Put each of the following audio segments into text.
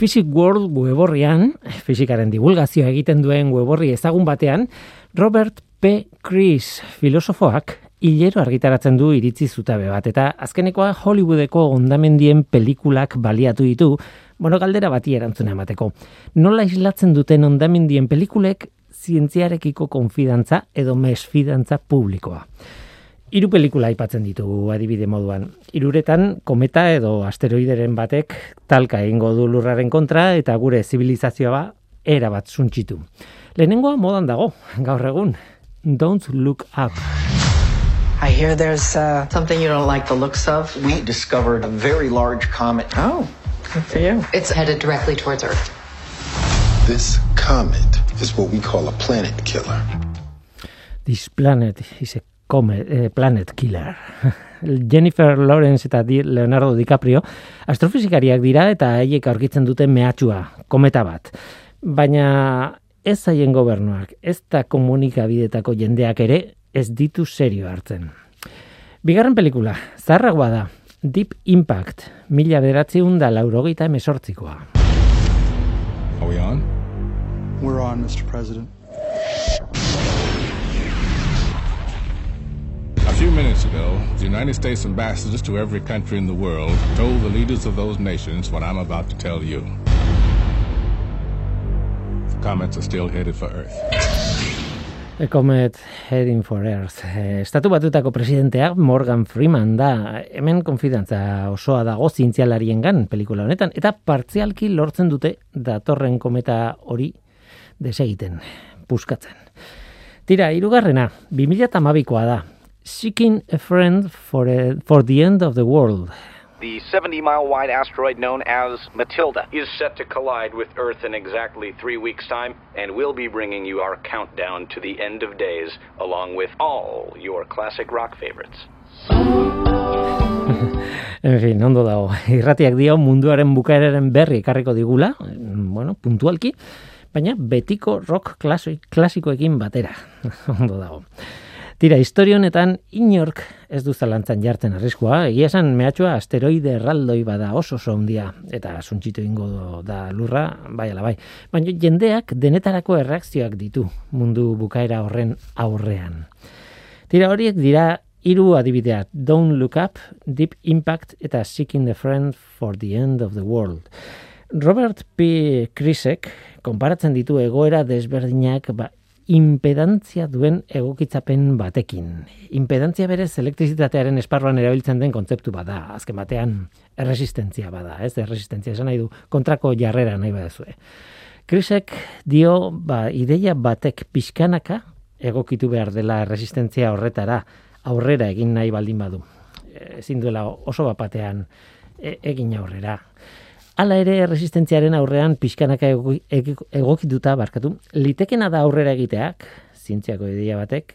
Physic World weborrian, fizikaren divulgazioa egiten duen weborri ezagun batean, Robert P. Chris filosofoak hilero argitaratzen du iritzi zutabe bat, eta azkenekoa Hollywoodeko ondamendien pelikulak baliatu ditu, bueno, galdera bati erantzuna emateko. Nola islatzen duten ondamendien pelikulek zientziarekiko konfidantza edo mesfidantza publikoa. Hiru pelikula aipatzen ditugu adibide moduan. Hiruretan kometa edo asteroideren batek talka egingo du lurraren kontra eta gure zibilizazioa ba era bat suntxitu. Lehenengoa modan dago, gaur egun. Don't look up. I hear there's uh, something you don't like the looks of. We discovered a very large comet. Oh, good for you. It's headed directly towards Earth. This comet is what we call a planet killer. This planet is a comet, eh, planet killer. Jennifer Lawrence eta Leonardo DiCaprio astrofizikariak dira eta haiek aurkitzen dute mehatxua, kometa bat. Baina ez zaien gobernuak, ez da komunikabidetako jendeak ere ez ditu serio hartzen. Bigarren pelikula, zarragoa da, Deep Impact, mila beratzi da laurogeita emesortzikoa. Are we on? We're on, Mr. President. Few minutes ago, the United States ambassadors to every country in the world told the leaders of those nations what I'm about to tell you. The comments are still headed for Earth. A comet heading for Earth. Eh, Estatu batutako presidentea Morgan Freeman da. Hemen konfidantza osoa dago zientzialarien gan pelikula honetan. Eta partzialki lortzen dute datorren kometa hori desegiten, puskatzen. Tira, irugarrena, 2008koa da. Seeking a friend for, a, for the end of the world. The 70 mile wide asteroid known as Matilda is set to collide with Earth in exactly three weeks' time, and we'll be bringing you our countdown to the end of days, along with all your classic rock favorites. en fin, ondo dago. Irratiak dio munduaren bukaeraren berri ekarriko digula, mm, bueno, puntualki, baina betiko rock klasikoekin batera. ondo dago. Tira, historio honetan inork ez du zalantzan jartzen arriskua, egia esan mehatxua asteroide erraldoi bada oso oso handia eta suntxitu ingo da lurra, bai ala bai. Baina jendeak denetarako erreakzioak ditu mundu bukaera horren aurrean. Tira, horiek dira hiru adibidea, Don't Look Up, Deep Impact eta Seeking the Friend for the End of the World. Robert P. Krisek konparatzen ditu egoera desberdinak ba, impedantzia duen egokitzapen batekin. Impedantzia berez elektrizitatearen esparruan erabiltzen den kontzeptu bada, azken batean erresistentzia bada, ez erresistentzia esan nahi du, kontrako jarrera nahi badazue. Krisek dio, ba, ideia batek pixkanaka egokitu behar dela erresistentzia horretara aurrera egin nahi baldin badu. Ezin duela oso bapatean e, egin aurrera. Hala ere resistentziaren aurrean pixkanaka egokituta barkatu. Litekena da aurrera egiteak, zientziako ideia batek,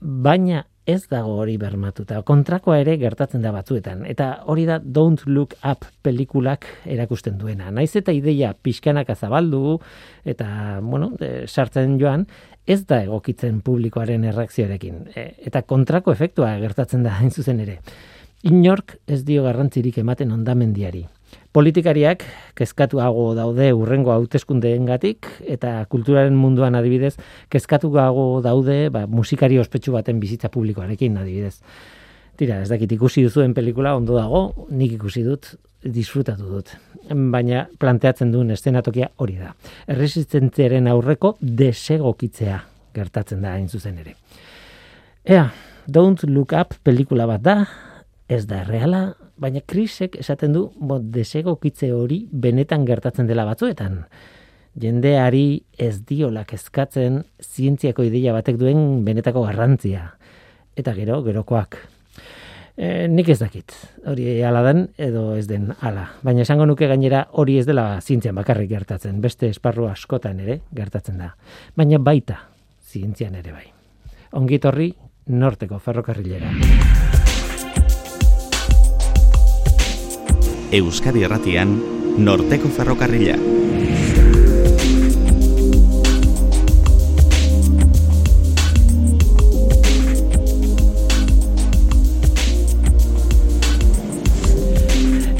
baina ez dago hori bermatuta. Kontrakoa ere gertatzen da batzuetan. Eta hori da Don't Look Up pelikulak erakusten duena. Naiz eta ideia pixkanaka zabaldu eta, bueno, sartzen joan, ez da egokitzen publikoaren erreakzioarekin. E, eta kontrako efektua gertatzen da hain zuzen ere. Inork ez dio garrantzirik ematen ondamendiari politikariak kezkatuago daude urrengo hauteskundeengatik eta kulturaren munduan adibidez kezkatuago daude ba, musikari ospetsu baten bizitza publikoarekin adibidez. Tira, ez dakit ikusi duzuen pelikula ondo dago, nik ikusi dut, disfrutatu dut. Baina planteatzen duen estenatokia hori da. Erresistentziaren aurreko desegokitzea gertatzen da hain zuzen ere. Ea, Don't Look Up pelikula bat da, ez da reala, baina krisek esaten du bo, desegokitze hori benetan gertatzen dela batzuetan. Jendeari ez diolak eskatzen zientziako ideia batek duen benetako garrantzia. Eta gero, gerokoak. E, nik ez dakit, hori ala den edo ez den ala. Baina esango nuke gainera hori ez dela zientzian bakarrik gertatzen, beste esparru askotan ere gertatzen da. Baina baita zientzian ere bai. Ongitorri norteko ferrokarrilera. Euskadi Erratian, Norteko Ferrokarrila.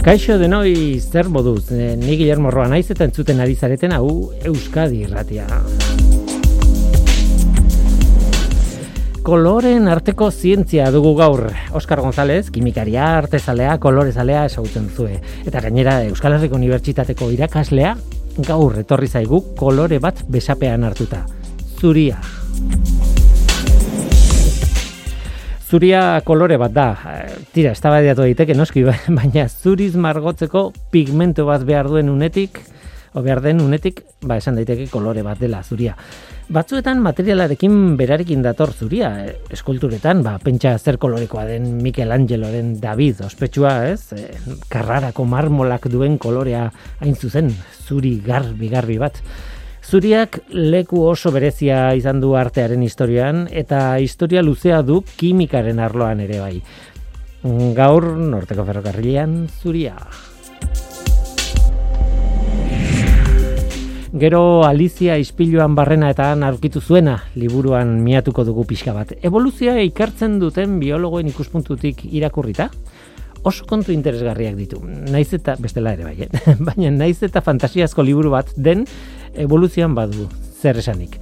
Kaixo denoi zer moduz, e, ni Guillermo Roa naiz eta entzuten ari zareten hau Euskadi irratia. Koloren arteko zientzia dugu gaur. Oskar González, kimikaria, artezalea, kolorezalea esagutzen zue. Eta gainera Euskal Herriko Unibertsitateko irakaslea gaur etorri zaigu kolore bat besapean hartuta. Zuria. Zuria kolore bat da. Tira, ez da daiteke noski, baina zuriz margotzeko pigmento bat behar duen unetik, behar den unetik, ba esan daiteke kolore bat dela zuria. Batzuetan materialarekin berarekin dator zuria, e, eskulturetan, ba, pentsa zer kolorekoa den Michelangeloren David, ospetsua, ez? E, karrarako marmolak duen kolorea hain zuzen, zuri garbi garbi bat. Zuriak leku oso berezia izan du artearen historian eta historia luzea du kimikaren arloan ere bai. Gaur norteko ferrokarrilean zuria. Gero Alicia ispiluan barrena eta aurkitu zuena liburuan miatuko dugu pixka bat. Evoluzioa ikartzen duten biologoen ikuspuntutik irakurrita, oso kontu interesgarriak ditu. Naiz eta bestela ere bai, eh? baina naiz eta fantasiazko liburu bat den evoluzioan badu zer esanik.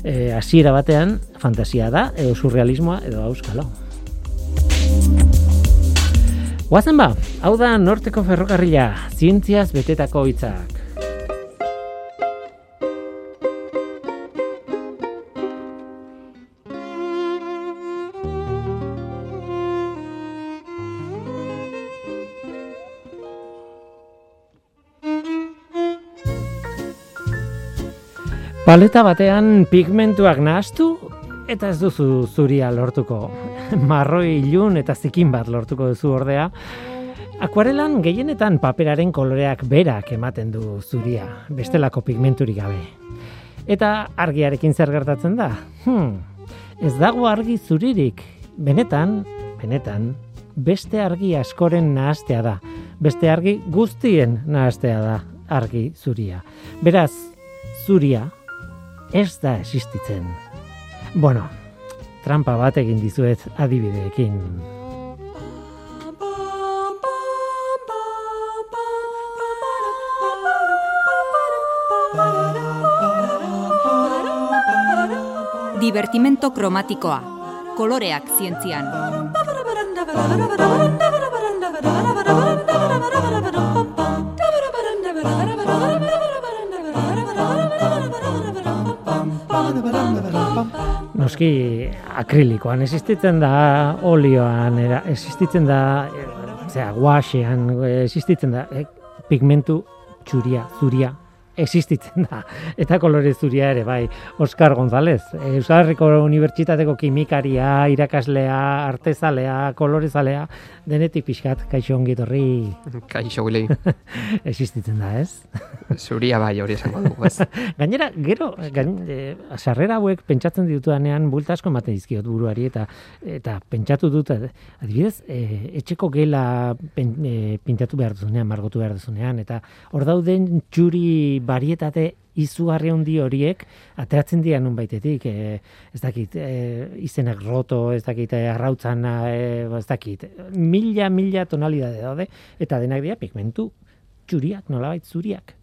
E, hasiera batean fantasia da, edo surrealismoa edo auskalo. Guazen ba, hau da norteko ferrokarrila, zientziaz betetako hitzak. Paleta batean pigmentuak nahastu eta ez duzu zuria lortuko. Marroi ilun eta zikin bat lortuko duzu ordea. Akuarelan gehienetan paperaren koloreak berak ematen du zuria, bestelako pigmenturik gabe. Eta argiarekin zer gertatzen da? Hmm, ez dago argi zuririk. Benetan, benetan, beste argi askoren nahastea da. Beste argi guztien nahastea da argi zuria. Beraz, zuria ez da existitzen. Bueno, trampa bat egin dizuet adibideekin. Divertimento kromatikoa. Koloreak zientzian. Noski akrilikoan existitzen da, olioan era, existitzen da, zera, guaxean existitzen da, eh, pigmentu txuria, zuria, existitzen da. Eta kolore zuria ere, bai, Oskar González, Euskal Herriko Unibertsitateko kimikaria, irakaslea, artezalea, kolorezalea, denetik pixkat, kaixo ongi torri. Kaixo gulei. existitzen da, ez? Zuria bai, hori esango dugu, ez? Gainera, gero, gain, e, sarrera hauek pentsatzen ditudanean bulta asko ematen dizkiot buruari eta eta pentsatu dut adibidez, e, etxeko gela pen, e, pintatu behar duzunean, margotu behar duzunean eta hor dauden txuri barietate izugarri handi horiek ateratzen dira nun baitetik, e, ez dakit, e, izenak roto, ez dakit, e, arrautzan, e, ez dakit, mila, mila tonalidade daude, eta denak dira pigmentu txuriak, nolabait zuriak.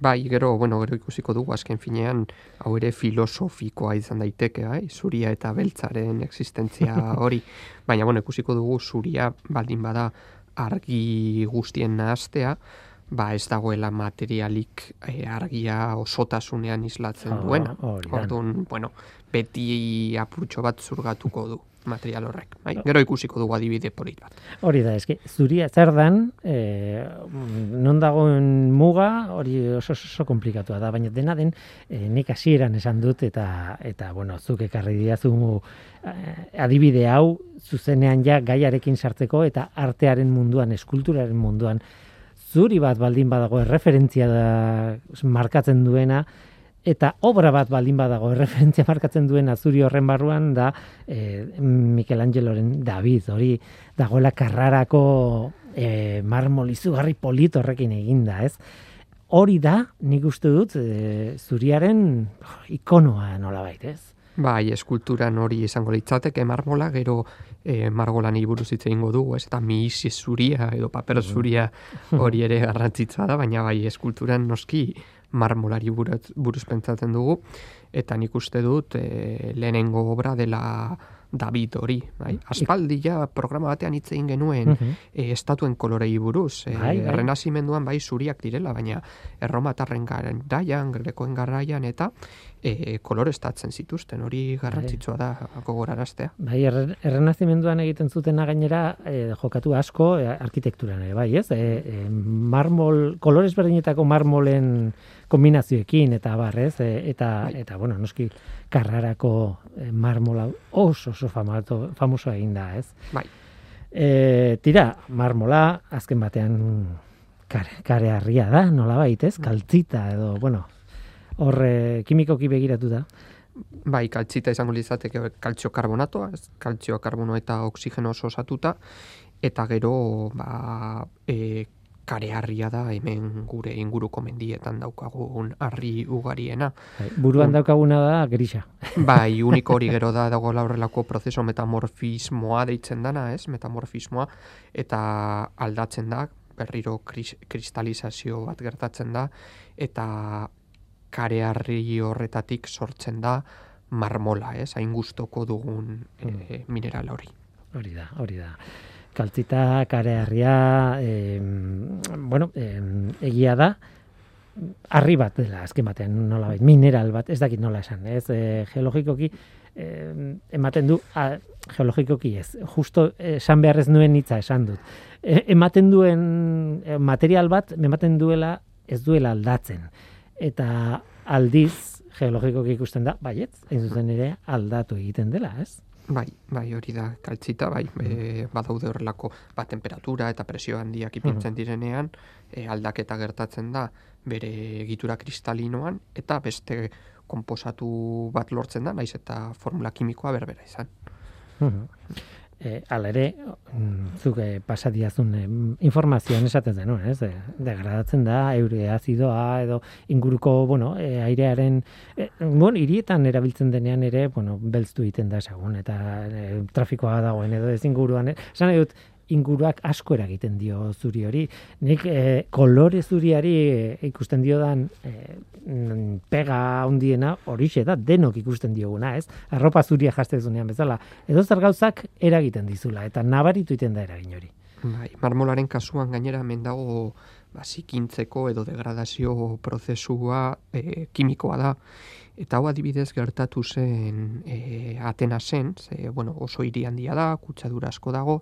Bai, gero, bueno, gero ikusiko dugu azken finean, hau ere filosofikoa izan daiteke, bai? zuria eta beltzaren existentzia hori. Baina, bueno, ikusiko dugu zuria baldin bada argi guztien nahaztea, ba ez dagoela materialik e, argia osotasunean islatzen duena. Orduan, bueno, beti apurtxo bat zurgatuko du material horrek. Bai? Gero ikusiko dugu adibide polit bat. Hori da, eski, zuria zer dan, e, non dagoen muga, hori oso oso komplikatua da, baina dena den e, nik hasieran esan dut, eta, eta bueno, zuk ekarri diazu adibide hau, zuzenean ja gaiarekin sartzeko, eta artearen munduan, eskulturaren munduan, zuri bat baldin badago erreferentzia da markatzen duena, eta obra bat baldin badago referentzia markatzen duen azuri horren barruan da e, Michelangeloren David hori dagoela karrarako e, marmol izugarri polit horrekin eginda, ez? Hori da, nik uste dut, e, zuriaren ikonoa nolabait, ez? Bai, eskulturan hori izango litzateke marmola, gero e, margolan buruz hitz egingo dugu, ez eta mihisi zuria edo paper zuria hori ere garrantzitza da, baina bai eskulturan noski marmolari buruz, buruz pentsatzen dugu, eta nik uste dut e, lehenengo obra dela David hori, bai? Aspaldi ja programa batean hitz egin genuen Mhm. e, estatuen kolorei buruz, e, Bai, bai. bai zuriak direla, baina erromatarren garaian, grekoen garaian eta e, kolorestatzen zituzten, hori garrantzitsua da gogoraraztea. Bai, erre- errenazimenduan egiten zutena gainera eh, jokatu asko eh, arkitekturan ere, bai, ez? E, e, marmol, kolores berdinetako marmolen kombinazioekin eta bar, ez? E, eta, Bai. eta, bueno, noski karrarako eh, marmola oso oso famato, famoso egin da, ez? Bai. E, tira, marmola, azken batean kare, kareharria da, nola ez? Kaltzita edo, bueno, horre kimikoki begiratu da. Bai, kaltzita izango litzateke kaltzio karbonatoa, kaltzio karbono eta oksigeno oso osatuta, eta gero ba, e, kare harria da hemen gure inguruko mendietan daukagun harri ugariena. Bai, buruan Un- daukaguna da grisa. Bai, uniko hori gero da dago horrelako prozeso metamorfismoa deitzen dana, ez? Metamorfismoa eta aldatzen da, berriro kris, kristalizazio bat gertatzen da eta kareharri horretatik sortzen da marmola, ez? Hain gustoko dugun e, mineral hori. Hori da, hori da. Kaltzita, kareharria, eh, bueno, eh, egia da, harri bat dela, azken batean, nola mineral bat, ez dakit nola esan, ez, e, geologikoki, eh, ematen du, a, geologikoki ez, justo esan behar ez nuen hitza esan dut. E, ematen duen e, material bat, ematen duela, ez duela aldatzen. Eta aldiz, geologikoki ikusten da, baiet, hain zuzen ere, aldatu egiten dela, ez? Bai, bai, hori da kaltzita, bai, e, badaude horrelako ba, temperatura eta presio handiak ipintzen direnean, e, aldaketa gertatzen da bere egitura kristalinoan eta beste konposatu bat lortzen da, naiz eta formula kimikoa berbera izan. E, ala ere, zuk eh, pasadiazun eh, informazioan esaten zenuen, ez? E, degradatzen da, eure azidoa edo inguruko, bueno, e, airearen, e, bueno, hirietan erabiltzen denean ere, bueno, belztu egiten da esagun, eta e, trafikoa dagoen edo ez inguruan, esan dut, inguruak asko eragiten dio zuri hori. Nik e, kolore zuriari e, ikusten diodan e, pega handiena horixe da, denok ikusten dioguna, ez? Arropa zuria jastezunean bezala. Edo zer gauzak eragiten dizula, eta nabaritu iten da eragin hori. Bai, marmolaren kasuan gainera hemen dago ba, zikintzeko edo degradazio prozesua e, kimikoa da. Eta hau adibidez gertatu zen e, Atenasen, ze, bueno, oso hiri handia da, kutsadura asko dago,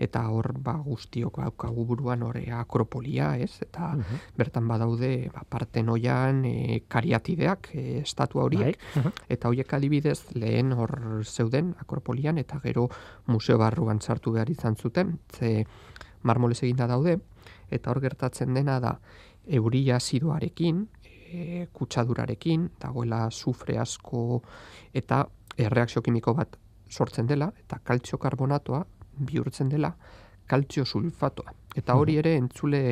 eta hor ba, guztiok daukagu buruan hor e, akropolia, ez? Eta bertan badaude ba, partenoian e, kariatideak, e, estatua horiek, Bai. eta horiek adibidez lehen hor zeuden akropolian, eta gero museo barruan sartu behar izan zuten, ze marmolez eginda daude, eta hor gertatzen dena da euri azidoarekin, e, kutsadurarekin, dagoela sufre asko eta erreakzio kimiko bat sortzen dela, eta kaltzio karbonatoa bihurtzen dela kaltzio sulfatoa. Eta hori ere entzule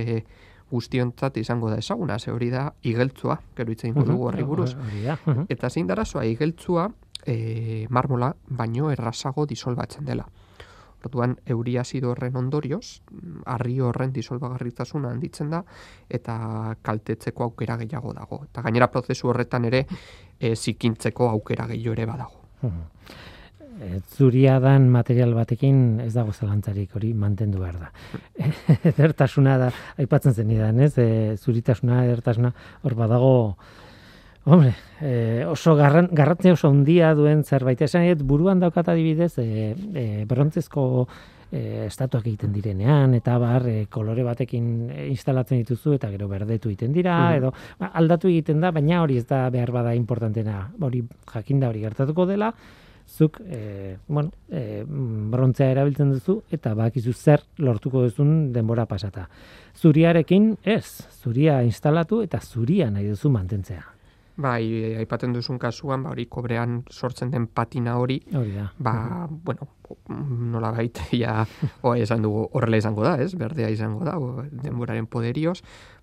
guztiontzat izango da ezaguna, ze hori da igeltzua, gero hitz egingo dugu horri buruz. Mhm. Eta zein darazoa igeltzua e, marmola baino errazago disolbatzen dela. Orduan, euri azido horren ondorioz, harri horren disolbagarritasuna handitzen da, eta kaltetzeko aukera gehiago dago. Eta gainera prozesu horretan ere, e, zikintzeko aukera gehiago ere badago. E, zuria dan material batekin ez dago zalantzarik hori mantendu behar da. edertasuna da, aipatzen zen idan, ez? E, zuritasuna, edertasuna, hor badago, hombre, e, oso garran, garrantzi oso handia duen zerbait. Esan dut, buruan daukat adibidez, e, e, brontzezko e, estatuak egiten direnean, eta bar, e, kolore batekin instalatzen dituzu, eta gero berdetu egiten dira, Mhm. edo ba, aldatu egiten da, baina hori ez da behar bada importantena. Hori jakinda hori gertatuko dela, zuk e, bueno, e, brontzea erabiltzen duzu eta bakizu zer lortuko duzun denbora pasata. Zuriarekin ez, zuria instalatu eta zuria nahi duzu mantentzea. Bai, aipatzen duzun kasuan, ba, hori kobrean sortzen den patina hori, hori da. ba, bueno, nola baita, ja, o, esan dugu, horrela izango da, ez? Berdea izango da, o, denboraren poderioz,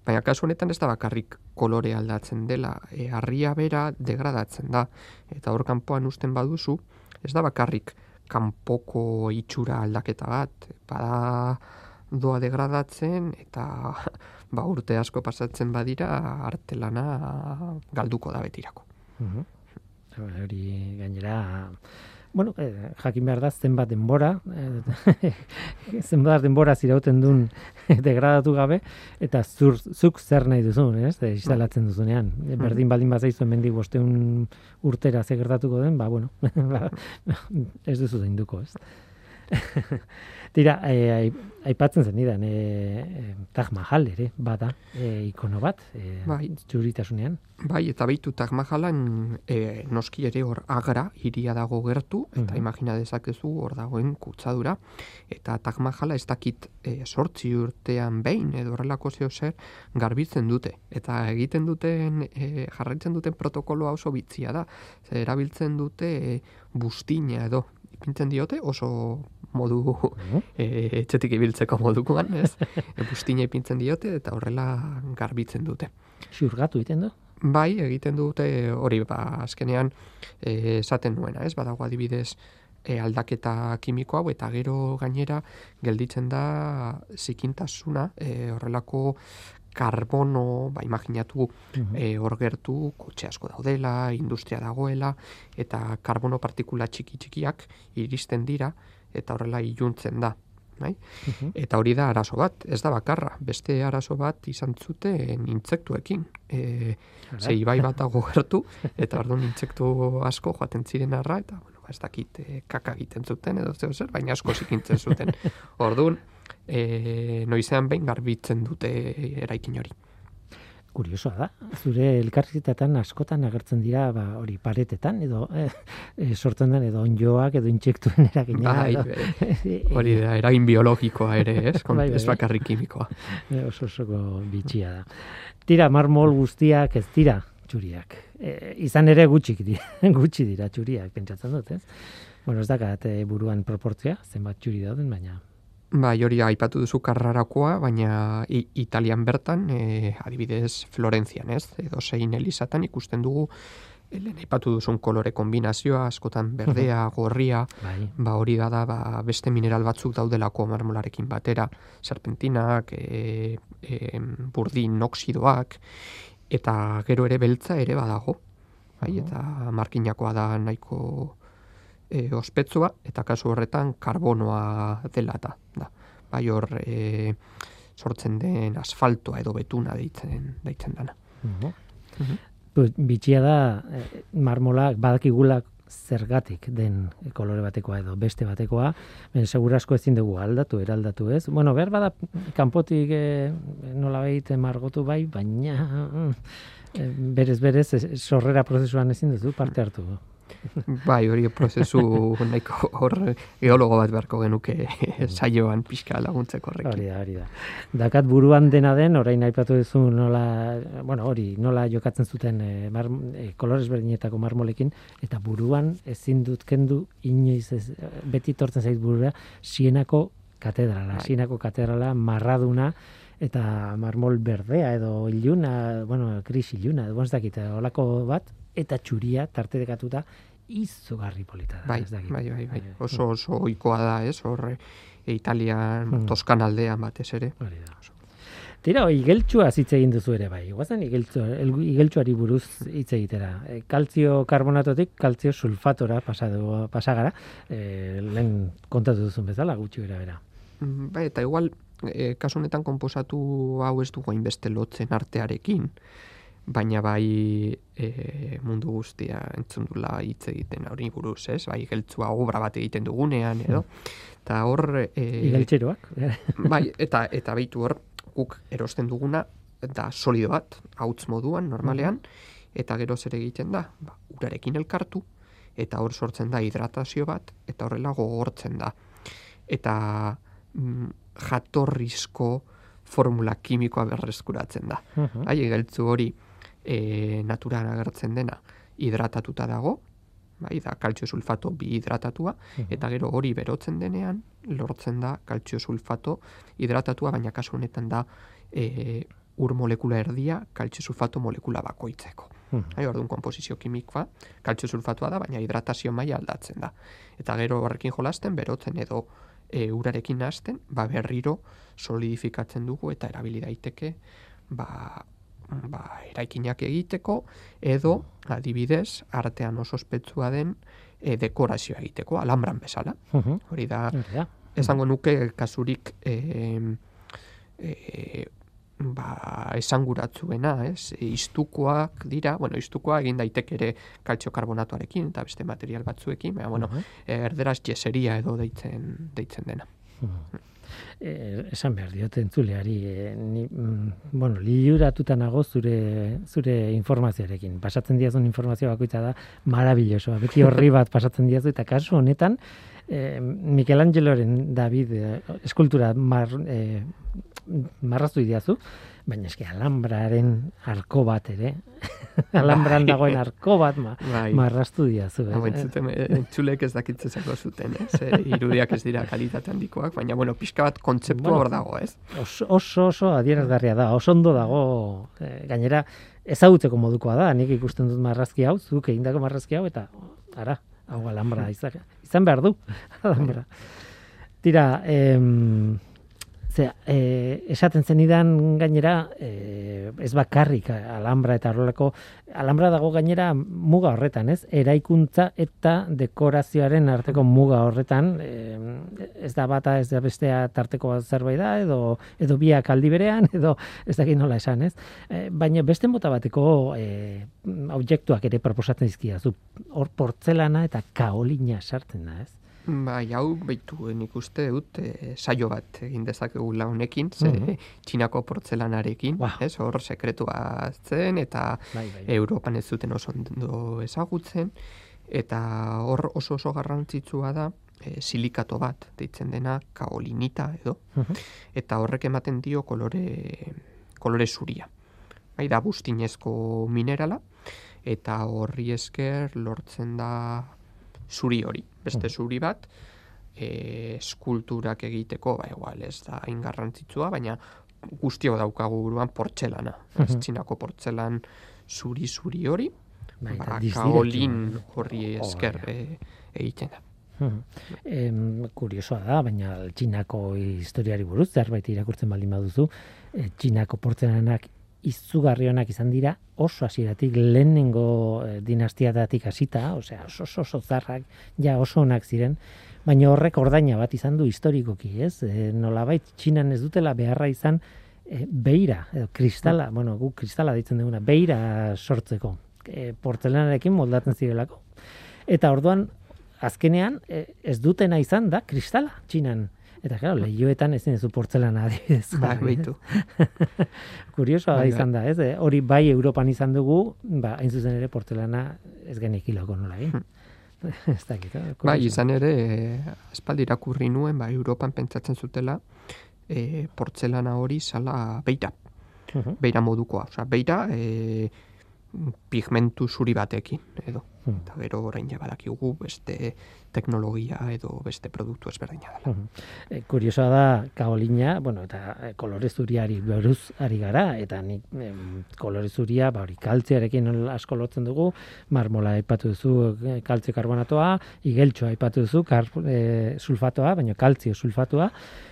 baina kasu honetan ez da bakarrik kolore aldatzen dela, e, harria bera degradatzen da, eta hor kanpoan usten baduzu, ez da bakarrik kanpoko itxura aldaketa bat, bada doa degradatzen, eta ba, urte asko pasatzen badira artelana galduko da betirako. Uh Hori gainera, bueno, eh, jakin behar da zenbat denbora, eh, zenbat denbora zirauten duen degradatu gabe, eta zur, zuk zer nahi duzun, ez, de, instalatzen duzunean. Mm. Berdin baldin bat zaizu emendik bosteun urtera zegertatuko den, ba, bueno, ba, ez duzu da induko, ez. Tira, eh, aipatzen zen nidan, eh, Taj Mahal ere, bada, eh, ikono bat, eh, bai. txuritasunean. Bai, eta baitu Taj Mahalan eh, noski ere hor agra iria dago gertu, eta mm imagina dezakezu hor dagoen kutsadura, eta Taj Mahala ez dakit eh, sortzi urtean behin, edo horrelako zeo zer, garbitzen dute. Eta egiten duten, eh, jarraitzen duten protokoloa oso bitzia da. Zer, erabiltzen dute eh, bustina edo, ipintzen diote, oso modu e, etxetik ibiltzeko modukoan, ez? Bustina ipintzen diote eta horrela garbitzen dute. Xurgatu egiten du? Bai, egiten dute hori ba azkenean eh, esaten nuena, ez? Badago adibidez e, aldaketa kimiko hau eta gero gainera gelditzen da zikintasuna e, horrelako karbono, ba, imaginatu e, hor gertu, kotxe asko daudela, industria dagoela, eta karbono partikula txiki txikiak iristen dira, eta horrela iluntzen da. Bai? Eta hori da arazo bat, ez da bakarra, beste arazo bat izan zuten intsektuekin. E, ze ibai bat dago gertu, eta orduan intsektu asko joaten ziren arra, eta bueno, ba, ez dakit e, kaka egiten zuten edo zeo zer, baina asko zikintzen zuten. Orduan, e, noizean behin garbitzen dute eraikin hori kuriosoa da. Zure elkarrizketetan askotan agertzen dira ba, hori paretetan edo eh, sortzen den edo onjoak edo intsektuen eragina. Bai, bai. hori da, eragin biologikoa ere, ez? bai, bai, ez bakarrik kimikoa. E, oso osoko bitxia da. Tira, marmol guztiak ez dira txuriak. E, izan ere gutxik dira, gutxi dira txuriak, pentsatzen dut, ez? Bueno, ez dakat buruan proportzia, zenbat txuri dauden, baina Bai, hori aipatu duzu karrarakoa, baina Italian bertan, e, adibidez Florentzian, ez? Edo zein elizatan ikusten dugu e, lehen aipatu duzun kolore kombinazioa, askotan berdea, gorria, bai. ba hori da da, ba, beste mineral batzuk daudelako marmolarekin batera, serpentinak, e, e, burdin oksidoak, eta gero ere beltza ere badago, bai, eta markinakoa da nahiko e, ospetsua eta kasu horretan karbonoa dela eta da. Bai hor e, sortzen den asfaltoa edo betuna deitzen deitzen dana. Uh Bitxia da e, marmolak badakigulak zergatik den kolore batekoa edo beste batekoa, ben segurasko ezin dugu aldatu, eraldatu, ez? Bueno, behar bada kanpotik e, nola behite margotu bai, baina e, berez berez sorrera prozesuan ezin duzu parte hartu. Bai, hori prozesu nahiko hor geologo bat beharko genuke saioan pixka laguntzeko horrekin. Hori da, hori da. Dakat buruan dena den, orain aipatu duzu nola, bueno, hori, nola jokatzen zuten e, mar, e, kolores berdinetako marmolekin, eta buruan ezin dut kendu inoiz ez, beti tortzen zait burura, sienako katedrala, bai. sienako katedrala marraduna, eta marmol berdea edo iluna, bueno, kris iluna, edo ez dakit, olako bat, eta txuria tarte dekatuta izugarri polita da. Bai, bai, bai, bai, Oso, oso oikoa da, ez, horre, e, Italian, hmm. Toskan aldean batez ere. Hori da. Tira, igeltsua hitz egin duzu ere bai. Guazen igeltsuari buruz hitz egitera. E, kaltzio karbonatotik kaltzio sulfatora pasadu, pasagara, e, lehen kontatu duzun bezala, gutxi bera bera. Mm, bai, eta igual, e, kasu honetan konposatu hau ez dugu hainbeste lotzen artearekin baina bai e, mundu guztia entzun dula hitz egiten hori buruz, ez? Bai, geltzua obra bat egiten dugunean, edo. Eta hor... E, Igeltxeroak. bai, eta, eta baitu hor, guk erosten duguna, da solido bat, hautz moduan, normalean, eta gero zer egiten da, ba, urarekin elkartu, eta hor sortzen da hidratazio bat, eta horrela gogortzen da. Eta mm, jatorrizko formula kimikoa berreskuratzen da. Uh -huh. Hai, hori, e, naturan agertzen dena hidratatuta dago, bai, da kaltzio sulfato bi hidratatua, eta gero hori berotzen denean, lortzen da kaltzio sulfato hidratatua, baina kasu honetan da e, ur molekula erdia kaltzio sulfato molekula bakoitzeko. Mhm. Bai, orduan komposizio kimikoa kaltzio sulfatoa da, baina hidratazio maila aldatzen da. Eta gero horrekin jolasten, berotzen edo e, urarekin hasten, ba berriro solidifikatzen dugu eta erabili daiteke ba, ba, eraikinak egiteko edo adibidez artean oso ospetsua den e, dekorazioa egiteko alambran bezala. Mhm. Hori da Hori da. esango nuke kasurik e, e, esanguratzuena, ez? E, Istukoak dira, bueno, istukoa egin daiteke ere kaltzio karbonatoarekin eta beste material batzuekin, baina, bueno, Mhm. e, erderaz jeseria edo deitzen, deitzen dena. Eh, esan behar diot entzuleari, eh, ni, mm, bueno, liuratuta nago zure, zure informazioarekin. Pasatzen diazun informazio bakoitza da marabillosoa. Beti horri bat pasatzen diazu eta kasu honetan eh, Michelangeloren David eh, eskultura mar, eh, marraztu diazu, baina eske alambraren arko bat ere. Alambran Bai. dagoen arko bat ma, Bai. marraztu diazu. Eh. entzuten, eh, entzulek ez dakitze zako zuten, ez? E, irudiak ez dira kalitate handikoak, baina, bueno, pixka bat kontzeptua Bueno, hor dago, ez? oso oso, oso adierazgarria da, oso ondo dago, eh, gainera ezagutzeko modukoa da, nik ikusten dut marrazki hau, zuk egindako marrazki hau, eta ara, hau alambra izan, izan behar du, alambra. Tira, em, zera, e, esaten zenidan gainera, e, ez bakarrik alambra eta horrelako, alambra dago gainera muga horretan, ez? Eraikuntza eta dekorazioaren arteko muga horretan, e, ez da bata ez da bestea tarteko zerbait da, edo, edo biak aldi berean, edo ez dakit nola esan, ez? E, baina beste mota bateko e, objektuak ere proposatzen dizkidazu. Hor portzelana eta kaolina sartzen da, ez? Bai, hau beitu nik uste dut e, saio bat egin dezakegula honekin, ze Mhm. txinako portzelanarekin, ez, hor sekretua zen, eta Bai, bai. Europan ez zuten oso ondo ezagutzen, eta hor oso oso garrantzitsua da e, silikato bat deitzen dena kaolinita edo, Mhm. eta horrek ematen dio kolore, kolore zuria. Bai, da bustinezko minerala, eta horri esker lortzen da zuri hori, beste zuri bat, e, eskulturak egiteko, ba, igual ez da hain garrantzitsua, baina guztio daukagu buruan portzelana. Ez Mhm. txinako portzelan zuri-zuri hori, Bai, ba, kaolin horri Oh, esker ja. e, egiten da. Em, kuriosoa da, baina Txinako historiari buruz, zerbait irakurtzen baldin baduzu, e, Txinako portzelanak izugarri onak izan dira oso hasieratik lehenengo e, dinastiadatik hasita, osea oso oso, oso zarrak, ja oso onak ziren, baina horrek ordaina bat izan du historikoki, ez? E, nolabait Txinan ez dutela beharra izan e, beira, edo kristala, bueno, gu kristala ditzen duguna, beira sortzeko, e, portzelanarekin moldatzen zirelako. Eta orduan, azkenean, ez dutena izan da kristala, txinan. Eta, claro, lehioetan ezin duzu portzelana adibidez. Jarri, beitu. Kuriosoa Bai, bai. izan da, ez? E, Hori bai Europan izan dugu, ba, hain zuzen ere portzelana ez genikiloko nola egin. ez dakit, eh? Bai, kuriosoa. izan ere, e, aspaldi irakurri nuen, ba, Europan pentsatzen zutela, e, portzelana hori zala beira. Mhm. Beira modukoa. Osea, beira e, pigmentu zuri batekin, edo. Mhm. Eta gero orain ja badakigu beste teknologia edo beste produktu ezberdina dela. Mhm. E, kuriosoa da kaolina, bueno, eta e, kolore zuriari buruz ari gara, eta nik em, kolore zuria, ba hori kaltzearekin asko lotzen dugu, marmola aipatu duzu e, kaltzio karbonatoa, igeltxoa aipatu duzu, kar, e, sulfatoa, baina kaltzio sulfatoa,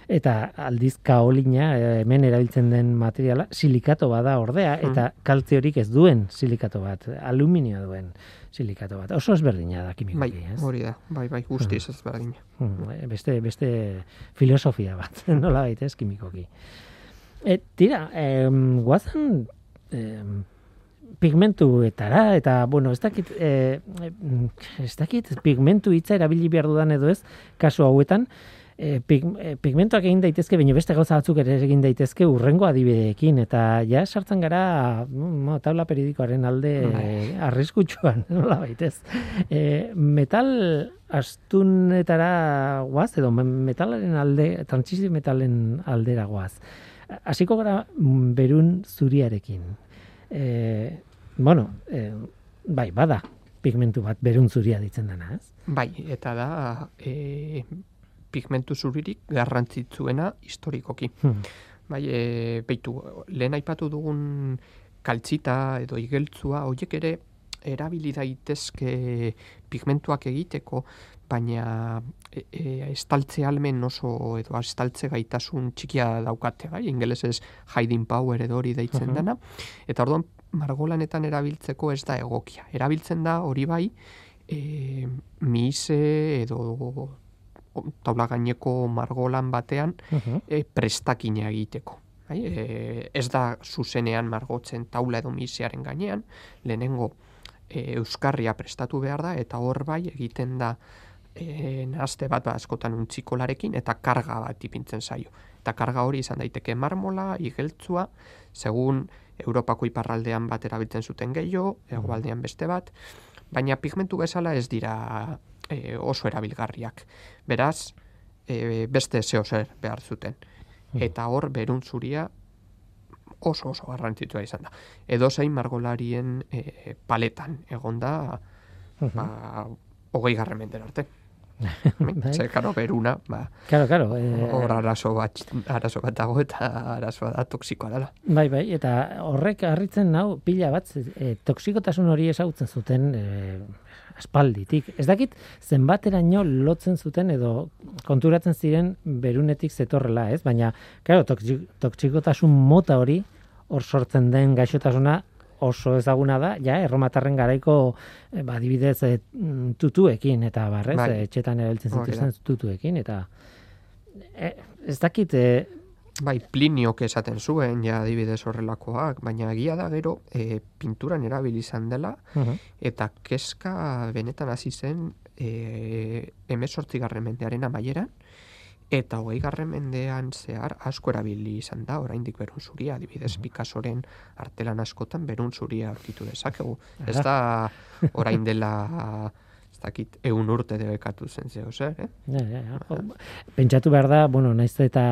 eta aldiz kaolina e, hemen erabiltzen den materiala silikato bada ordea, eta kaltziorik ez duen silikato bat, aluminioa duen silikato bat. Oso ezberdina da Bai, kimikoki, ez? hori da, bai, bai, guztiz ezberdina. Mm, eh, beste beste filosofia bat, nola baita ez kimikoki. E, tira, em, guazan em, pigmentuetara eta bueno, ez dakit em, ez dakit pigmentu hitza erabili behar dudan edo ez kasu hauetan e, pig, e, pigmentuak egin daitezke, baina beste gauza batzuk ere egin daitezke urrengo adibideekin, eta ja sartzen gara mm, tabla periodikoaren alde Bai. e, arriskutsuan, nola baitez. E, metal astunetara guaz, edo me- metalaren alde, transizio metalen aldera guaz. Hasiko gara mm, berun zuriarekin. E, bueno, e, bai, bada, pigmentu bat berun zuria ditzen dena, ez? Bai, eta da e, pigmentu zuririk garrantzitsuena historikoki. Hmm. Bai, e, beitu, lehen aipatu dugun kaltzita edo igeltzua, horiek ere erabili daitezke pigmentuak egiteko, baina e, e, estaltze almen oso edo estaltze gaitasun txikia daukate, bai, ingelesez hiding power edo hori deitzen Mhm. dena, eta orduan margolanetan erabiltzeko ez da egokia. Erabiltzen da hori bai, e, mise edo taula gaineko margolan batean Mhm. e, prestakina egiteko. Bai? E, ez da zuzenean margotzen taula edo misearen gainean, lehenengo e, euskarria prestatu behar da, eta hor bai egiten da e, nahazte bat ba, askotan untzikolarekin, eta karga bat ipintzen zaio. Eta karga hori izan daiteke marmola, igeltzua, segun Europako iparraldean bat erabiltzen zuten gehiago, hegoaldean beste bat, baina pigmentu bezala ez dira e, oso erabilgarriak. Beraz, e, beste zeo zer behar zuten. Eta hor, berun zuria oso oso garrantzitsua izan da. Edo zein margolarien e, paletan, egon da, ba, hogei garren mendera arte. Bai. Zer, karo, beruna, ba, Claro, claro. eh, hor arazo bat, arazo bat dago eta arazoa da toksikoa dela. Bai, bai, eta horrek harritzen nau pila bat e, toksikotasun hori ezagutzen zuten e, aspalditik. Ez dakit zenbateraino lotzen zuten edo konturatzen ziren berunetik zetorrela, ez? Baina, claro, toksi- toksikotasun mota hori hor sortzen den gaixotasuna oso ezaguna da, ja, erromatarren garaiko, e, ba, adibidez, e, mm, tutuekin, eta barrez, Bai. e, etxetan erabiltzen zituzten tutuekin, eta e, ez dakit, e, Bai, Pliniok esaten zuen, ja adibidez horrelakoak, baina egia da gero e, pinturan erabili izan dela, Mhm. eta kezka benetan hasi zen e, emezortzigarren mendearen amaieran, eta hogei garren mendean zehar asko erabili izan da, oraindik berun zuria, adibidez Picassoren artelan askotan berun zuria aurkitu dezakegu. Ez da orain dela dakit eun urte debekatu zen zeo zer, eh? Ja, ja, ja. Pentsatu behar da, bueno, naiz eta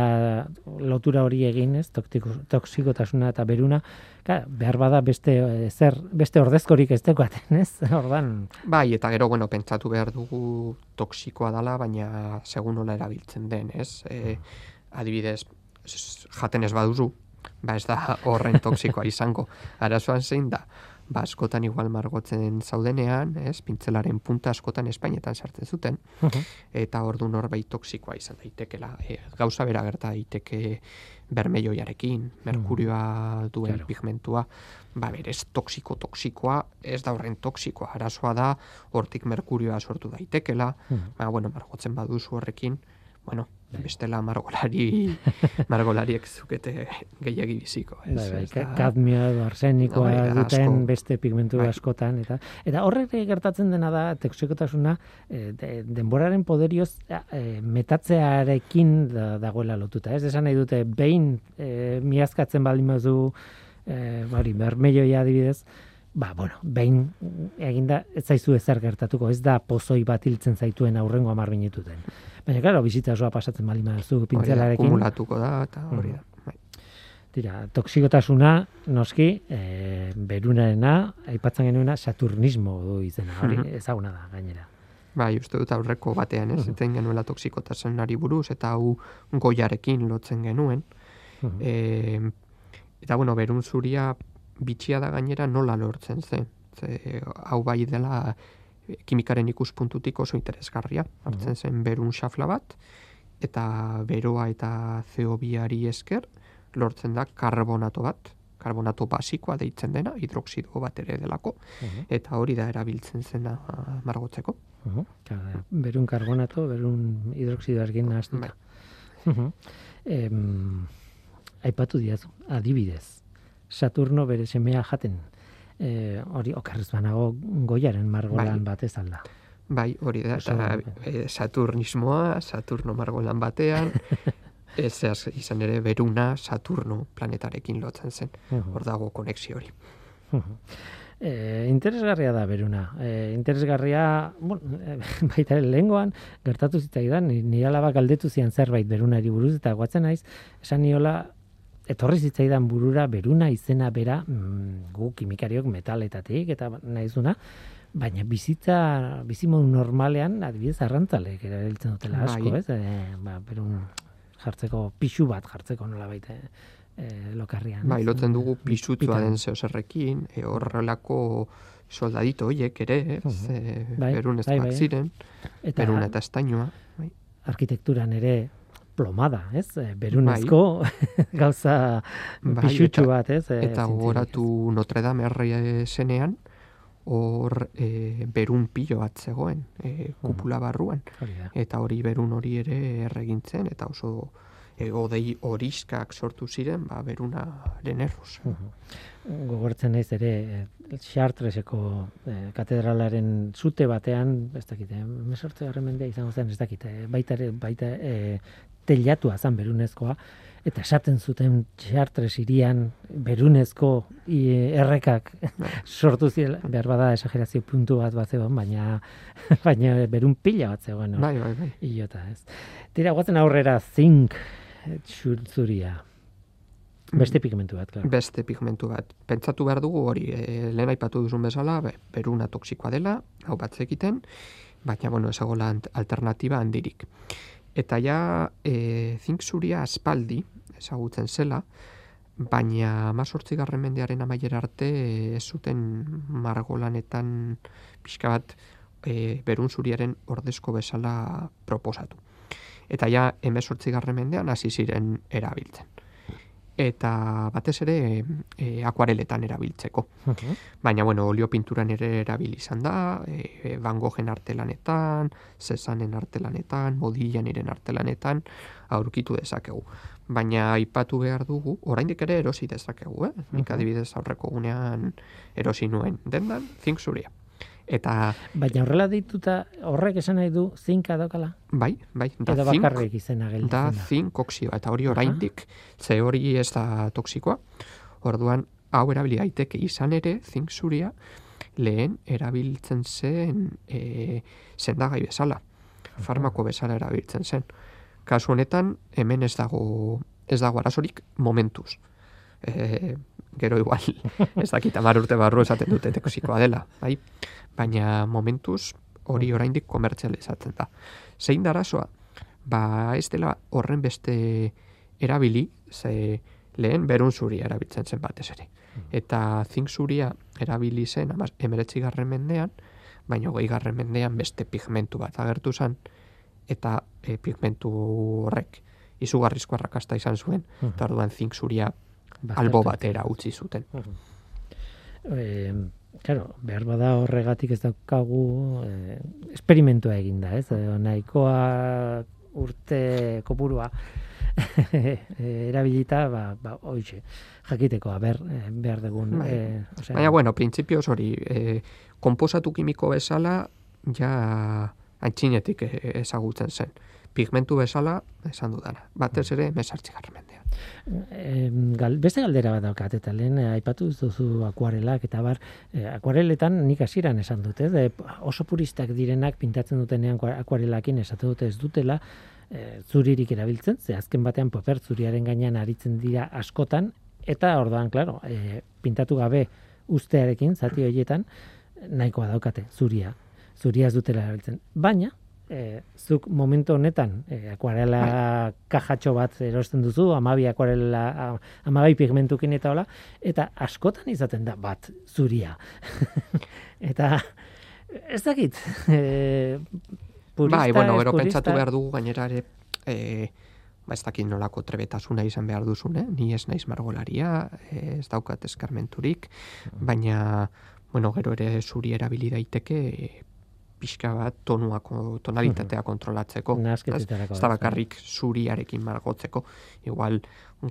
lotura hori egin, ez, toksikotasuna eta beruna, ka, behar bada beste eh, zer, beste ordezkorik ez daukaten, ez? Ordan, Bai, eta gero, bueno, pentsatu behar dugu toksikoa dala, baina segun nola erabiltzen den, ez? E, adibidez, jaten ez baduzu, ba ez da horren toksikoa izango. Arazoan zein da, ba askotan igual margotzen zaudenean, ez? Pintzelaren punta askotan Espainetan sartzen zuten, eta ordu norbait toksikoa izan daitekela. E, gauza bera gerta daiteke bermeioiarekin, merkurioa duen Claro. pigmentua, ba berez toksiko toksikoa, ez da horren toksikoa, arazoa da, hortik merkurioa sortu daitekela, ba, bueno, margotzen baduzu horrekin, bueno, bestela margolari, margolariek zukete gehiagi biziko. Ez, bai, bai, Ez ka- da- kadmio edo arsenikoa Bai, da, duten asko. beste pigmentu Bai. askotan eta eta horrek gertatzen dena da toksikotasuna eh, de, denboraren poderioz eh, metatzearekin da, dagoela lotuta, ez? Esan nahi dute behin eh, miazkatzen baldin bazu eh, hori bermeioia adibidez, ba, bueno, behin eginda ez zaizu ezer gertatuko, ez da pozoi bat hiltzen zaituen aurrengo hamar minututen. Baina, claro, bizitza osoa pasatzen hori da, pintzelarekin. kumulatuko da, eta hori da. Bai. Tira, toksikotasuna, noski, e, berunarena, aipatzen genuena, saturnismo du izena, hori Mhm. ezaguna da, gainera. Bai, uste dut aurreko batean, ez, eten genuela toksikotasunari buruz, eta hau goiarekin lotzen genuen. Mhm. E, eta, bueno, berun zuria bitxia da gainera nola lortzen zen. Ze, hau bai dela eh, kimikaren ikuspuntutik oso interesgarria. Hartzen zen berun xafla bat, eta beroa eta CO2ari esker lortzen da karbonato bat, karbonato basikoa deitzen dena, hidroksido bat ere delako, eta hori da erabiltzen zena margotzeko. Mhm. Claro, berun karbonato, berun hidroksidoarekin nahaztuta. Mhm. Em, aipatu diazu, adibidez, Saturno bere semea jaten, e, hori okarrez banago goiaren margolan Bai. batez alda. Bai, hori da, Oso- eta e, Saturnismoa, Saturno margolan batean, ez izan ere beruna Saturno planetarekin lotzen zen. Hor dago konexio hori. E, interesgarria da beruna. E, interesgarria, bueno, e, baita lehengoan, gertatu zitzaidan, ni- nire alaba galdetu zian zerbait berunari buruz, eta guatzen naiz, esan niola, etorri zitzaidan burura beruna izena bera mm, gu kimikariok metaletatik eta naizuna, baina bizitza, bizimodu normalean, adibidez, arrantzalek erabiltzen dutela asko, Bai. ez? E, ba, berun jartzeko, pixu bat jartzeko nola baita e, lokarrian. Bai, lotzen dugu pisutua Pitan. den zeoserrekin, e, horrelako soldadito hoiek ere, ez? E, Bai, berun ez bai, bai. ziren, Eta- berun eta estainoa. Bai. arkitekturan ere plomada, ez? E, Berunezko gauza Bai, pixutxu eta- bat, ez? E, Eta gogoratu Notre Dame herri zenean, hor e, berun pilo bat zegoen, e, kupula barruan. Hori. Eta hori berun hori ere erregintzen, eta oso e, odei horiskak sortu ziren, ba, berunaren erruz. Gogortzen naiz ere eh, Chartreseko eh, katedralaren zute batean, ez dakit, eh, 18. mendea izango zen, ez dakit, eh, baita baita eh, teilatua zan berunezkoa eta esaten zuten Chartres irian berunezko i, errekak sortu ziren, behar bada esagerazio puntu bat bat zegoen, baina baina berun pila bat zegoen. Bai, bai, bai. Ilota, ez. Tira, guatzen aurrera zink zuria. Beste pigmentu bat, claro. Beste pigmentu bat. Pentsatu behar dugu hori, e, lehen aipatu duzun bezala, be, beruna toksikoa dela, hau bat zekiten, baina, bueno, ezagola ant- alternatiba handirik. Eta ja, e, zink zuria aspaldi, ezagutzen zela, baina mazortzigarren mendearen amaiera arte e, ez zuten margolanetan pixka bat e, berun zuriaren ordezko bezala proposatu. Eta ja, emezortzigarren mendean hasi ziren erabiltzen eta batez ere e, akuareletan erabiltzeko. Baina, bueno, olio pinturan ere erabili izan da, e, Van Goghen artelanetan, Cezanen artelanetan, Modiglianiren artelanetan, aurkitu dezakegu. Baina aipatu behar dugu, oraindik ere erosi dezakegu, eh? Nik adibidez aurreko gunean erosi nuen dendan, zink zuria. Eta, Baina horrela dituta horrek esan nahi du zinka daukala. bai, bai, da Edo zink, bakarrik izena da gelditzen da. zink oksioa, eta hori oraindik, ze hori ez da toksikoa, orduan hau erabili daiteke izan ere, zink zuria, lehen erabiltzen zen e, sendagai bezala, farmako bezala erabiltzen zen. Kasu honetan, hemen ez dago ez dago arazorik momentuz. E, gero igual, ez dakit amar urte barru esaten dute toksikoa dela, bai? Baina momentuz hori oraindik komertzializatzen da. Zein da arazoa? Ba, ez dela horren beste erabili, ze lehen berun zuria erabiltzen zen batez ere. Eta zink zuria erabili zen emeretzigarren mendean, baina hogeigarren mendean beste pigmentu bat agertu zen, eta e, pigmentu horrek izugarrizko arrakasta izan zuen, eta orduan zink zuria albo batera utzi zuten. E, claro, behar bada horregatik ez daukagu e, esperimentua eginda, ez? E, nahikoa urte kopurua erabilita, ba, ba hoize, jakiteko, a ber, eh, behar dugun. Bai. eh, osea, Baina, bueno, printzipioz hori, e, komposatu kimiko bezala, ja antxinetik e- ezagutzen zen. Pigmentu bezala, esan dudana. Batez ere, mesartzigarren mendean. Eh, gal, beste galdera bat daukat, eta lehen eh, aipatu duzu akuarelak, eta bar, eh, akuareletan nik hasieran esan dut, ez? Eh, oso puristak direnak pintatzen dutenean akua- akuarelakin esatu dute ez dutela, eh, zuririk erabiltzen, ze azken batean paper zuriaren gainean aritzen dira askotan, eta orduan, claro, eh, pintatu gabe ustearekin, zati horietan, nahikoa daukate, zuria. Zuria ez dutela erabiltzen. Baina, e, zuk momentu honetan e, akuarela kajatxo bat erosten duzu, amabi akuarela, amabi pigmentukin eta hola, eta askotan izaten da bat zuria. eta ez dakit, e, purista, bai, bueno, gero pentsatu behar dugu gainera ere, e, ba, ez dakit nolako trebetasuna izan behar duzun, eh? ni ez naiz margolaria, eh, ez daukat eskarmenturik, baina, bueno, gero ere zuri erabili daiteke, e, pixka bat tonuako, tonalitatea kontrolatzeko. Nahasketetarako, Ez da bakarrik zuriarekin margotzeko. Igual,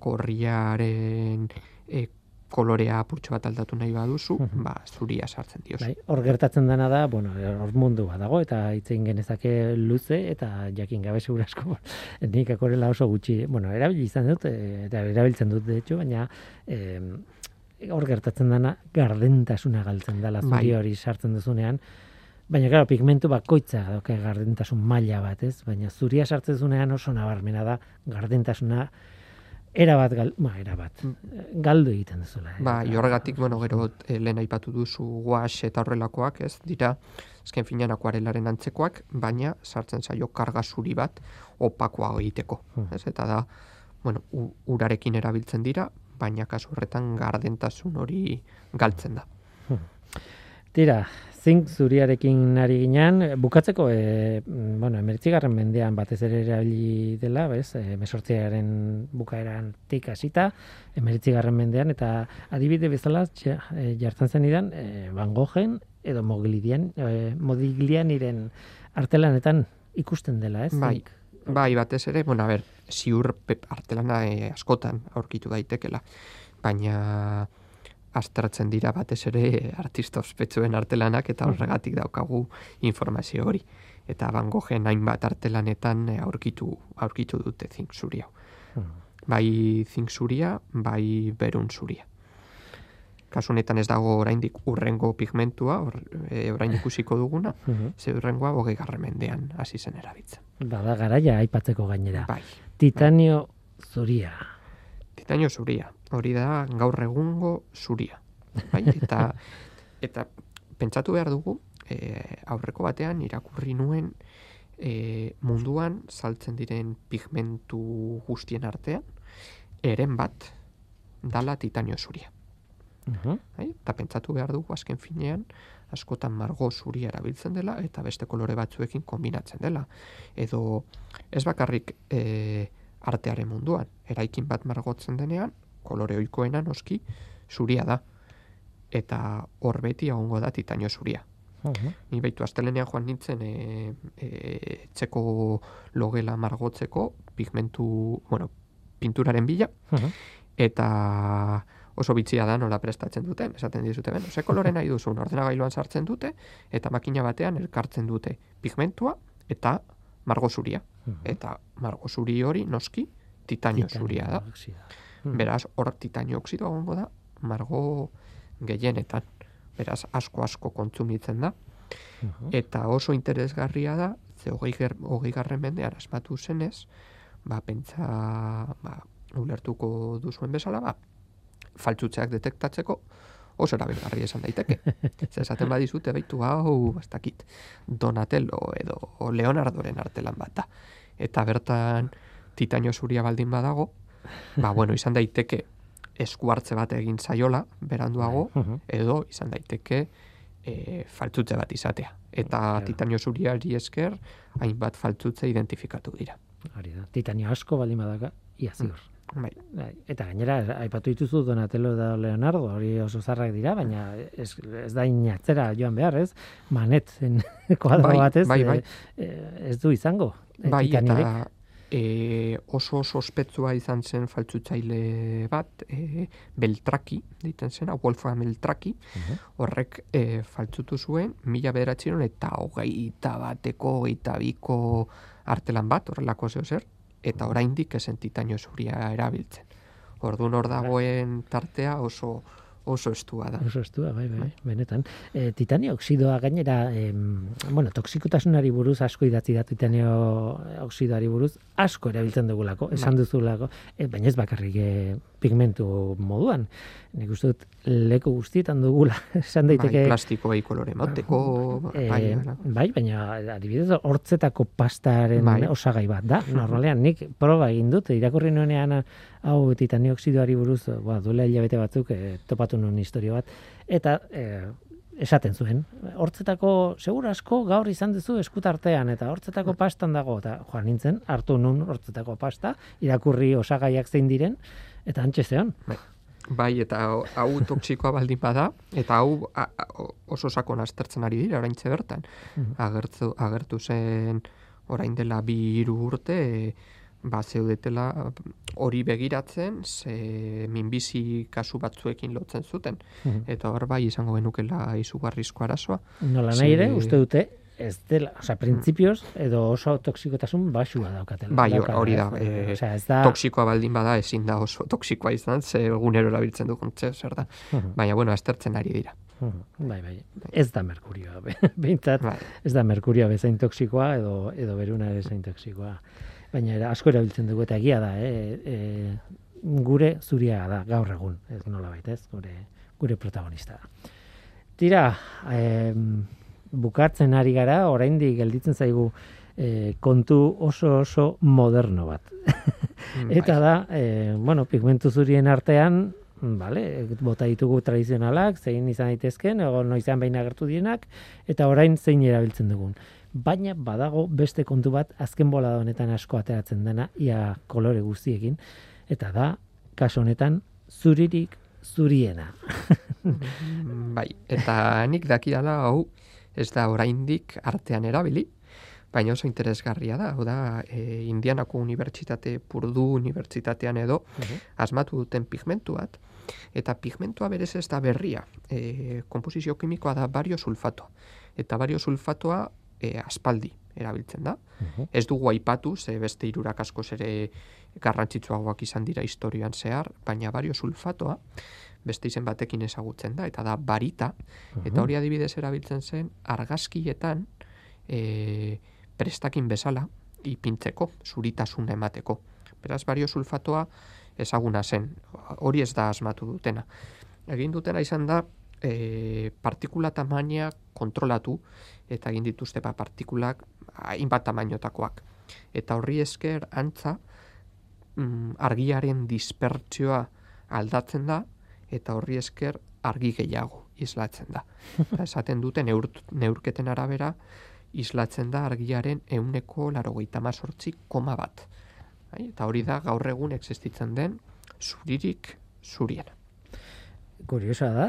gorriaren e, kolorea apurtxo bat aldatu nahi baduzu, ba, zuria sartzen diozu. Bai, hor gertatzen dena da, bueno, hor mundu bat dago, eta hitzein genezake luze, eta jakin gabe segurasko, nik akorela oso gutxi, bueno, erabili izan dut, eh, eta erabiltzen dut, de hecho, baina eh, hor gertatzen dena gardentasuna galtzen dela zuri Bai. hori sartzen duzunean, baina, claro, pigmentu bakoitza dauka gardentasun maila bat, ez? Baina zuria sartzen duzunean oso nabarmena da gardentasuna era bat gal, ba, era bat. Galdu egiten duzula. Eh? Ba, horregatik, bueno, gero eh, lehen aipatu duzu guax eta horrelakoak, ez dira, ezken finean akuarelaren antzekoak, baina sartzen zaio karga zuri bat opakoa egiteko. Ez, eta da, bueno, urarekin erabiltzen dira, baina kasu horretan gardentasun hori galtzen da. Tira, zink zuriarekin ari ginean, bukatzeko, e, bueno, emeritzigarren mendean batez ere erabili dela, bez, e, mesortziaren bukaeran tik hasita, emeritzigarren mendean, eta adibide bezala e, jartzen zen idan, e, Van Goghen edo Moglidian, e, Modiglianiren artelanetan ikusten dela, ez? Bai, Zink. bai, batez ere, bueno, a ber, ziur pep artelana e, askotan aurkitu daitekela, baina aztertzen dira batez ere artista ospetsuen artelanak eta horregatik daukagu informazio hori. Eta Van Goghen hainbat artelanetan e, aurkitu, aurkitu dute zink zuria. Bai zink zuria, bai berun zuria. Kasu honetan ez dago oraindik urrengo pigmentua, or, e, orain ikusiko duguna, Mhm. ze urrengoa hogei mendean hasi zen erabiltzen. Bada garaia aipatzeko gainera. Bai. Titanio zuria. Titanio zuria. Hori da gaur egungo zuria. Bai? Eta, eta pentsatu behar dugu, e, aurreko batean irakurri nuen e, munduan saltzen diren pigmentu guztien artean, eren bat dala titanio zuria. Mhm. Bai? Eta pentsatu behar dugu azken finean, askotan margo zuria erabiltzen dela eta beste kolore batzuekin kombinatzen dela. Edo ez bakarrik e, artearen munduan, eraikin bat margotzen denean, kolore oikoena noski zuria da. Eta hor beti egongo da titanio zuria. Mhm. Ni baitu astelenean joan nintzen e, e, txeko logela margotzeko pigmentu, bueno, pinturaren bila, Mhm. eta oso bitxia da nola prestatzen duten, esaten dizute, ben, ze kolore nahi duzun, ordenagailuan sartzen dute, eta makina batean elkartzen dute pigmentua eta margo zuria. Eta margo zuri hori noski titanio, zuria da. oxidoa. Beraz, hor titanio oksidoa egongo da, margo gehienetan. Beraz, asko-asko kontsumitzen da. Eta oso interesgarria da, ze hogei, ger, hogei garren mendean asmatu zenez, ba, pentsa, ba, ulertuko duzuen bezala, ba, faltzutzeak detektatzeko oso erabilgarri esan daiteke. Ze esaten badizute baitu hau, ez dakit, Donatello edo Leonardoren artelan bat da. Eta bertan titanio zuria baldin badago, ba, bueno, izan daiteke eskuartze bat egin zaiola, beranduago, Mhm. edo izan daiteke e, faltzutze bat izatea. Eta titanio zuriari esker, hainbat faltzutze identifikatu dira. Hori da. Titanio asko baldin badaka, ia ziur. Bai. Bai, Eta gainera, aipatu dituzu Donatello eta Leonardo, hori oso zarrak dira, baina ez, ez da inatzera joan behar, ez? Manet zen kuadro Bai, batez, bai, bai. eh, eh, ez du izango. eh, Bai, eta e, oso oso izan zen faltzutzaile bat, e, Beltraki, deiten zena, Wolfram Beltraki, horrek e, faltzutu zuen, mila bederatziron eta hogeita bateko, hogeita biko artelan bat, horrelako zeo zer, eta oraindik esen titanio zuria erabiltzen. Orduan hor dagoen tartea oso oso estua da. Oso estua, bai, bai, benetan. E, titanio oxidoa gainera, em, bueno, toksikotasunari buruz asko idatzi da titanio oxidoari buruz, asko erabiltzen dugulako, esan Bai. duzulako, e, baina ez bakarrik e, pigmentu moduan. Nik uste dut leku guztietan dugula, esan daiteke... Bai, plastikoei kolore moteko, Eh, bai, bai, bai, baina adibidez hortzetako pastaren Bai. osagai bat da. Normalean nik proba egin dut irakurri nuenean hau titanio oxidoari buruz, ba duela hilabete batzuk eh, topatu nuen historia bat eta eh, esaten zuen. Hortzetako seguru asko gaur izan duzu eskutartean eta hortzetako pastan dago eta joan nintzen hartu nun hortzetako pasta, irakurri osagaiak zein diren eta antxe zeon. Bai, eta hau toksikoa baldin bada, eta hau a, a, oso sakon aztertzen ari dira, oraintze bertan. Mhm. Agertu, agertu zen orain dela bi hiru urte, e, ba, zeudetela hori begiratzen, ze minbizi kasu batzuekin lotzen zuten. Mhm. Eta hor bai izango genukela izugarrizko arazoa. Nola nahi ere, uste dute, ez dela, osea, printzipioz, edo oso toksikotasun basua daukatela. Bai, hori da. E, Osea, ez da... Toksikoa baldin bada ezin da oso toksikoa izan, ze egunero erabiltzen dugun zer da. Mhm. Baina, bueno, aztertzen ari dira. Mhm, Bai, bai. Ez da merkurioa, be- behintzat, Bai. ez da merkurioa bezain toksikoa edo edo beruna ere zain toksikoa. Baina era, asko erabiltzen dugu eta egia da, eh? E, gure zuria da gaur egun, ez nola baita, ez, gure, gure protagonista da. Tira, e, bukatzen ari gara, oraindik gelditzen zaigu e, kontu oso oso moderno bat. Eta da, e, bueno, pigmentu zurien artean, vale, bota ditugu tradizionalak, zein izan daitezken, ego noizan baina agertu dienak, eta orain zein erabiltzen dugun. Baina badago beste kontu bat azken bola honetan asko ateratzen dena, ia kolore guztiekin, eta da, kaso honetan, zuririk zuriena. bai, eta nik dakiala hau ez da oraindik artean erabili, baina oso interesgarria da, hau da, e, Indianako Unibertsitate, Purdu Unibertsitatean edo, asmatu duten pigmentu bat, eta pigmentua berez ez da berria, e, komposizio kimikoa da bario sulfato, eta bario sulfatoa e, aspaldi erabiltzen da. Ez dugu aipatu, ze beste irurak askoz ere garrantzitsuagoak izan dira historian zehar, baina bario sulfatoa, beste izen batekin ezagutzen da, eta da barita, eta hori adibidez erabiltzen zen, argazkietan e, prestakin bezala, ipintzeko, zuritasun emateko. Beraz, bario sulfatoa ezaguna zen, hori ez da asmatu dutena. Egin dutena izan da, e, partikula tamaina kontrolatu, eta egin dituzte ba, partikulak hainbat tamainotakoak. Eta horri esker antza, mm, argiaren dispertsioa aldatzen da, eta horri esker argi gehiago islatzen da. Eta esaten dute neur, neurketen arabera islatzen da argiaren euneko larogeita mazortzi koma bat. Eta hori da gaur egun existitzen den zuririk zuriena. Kuriosa da,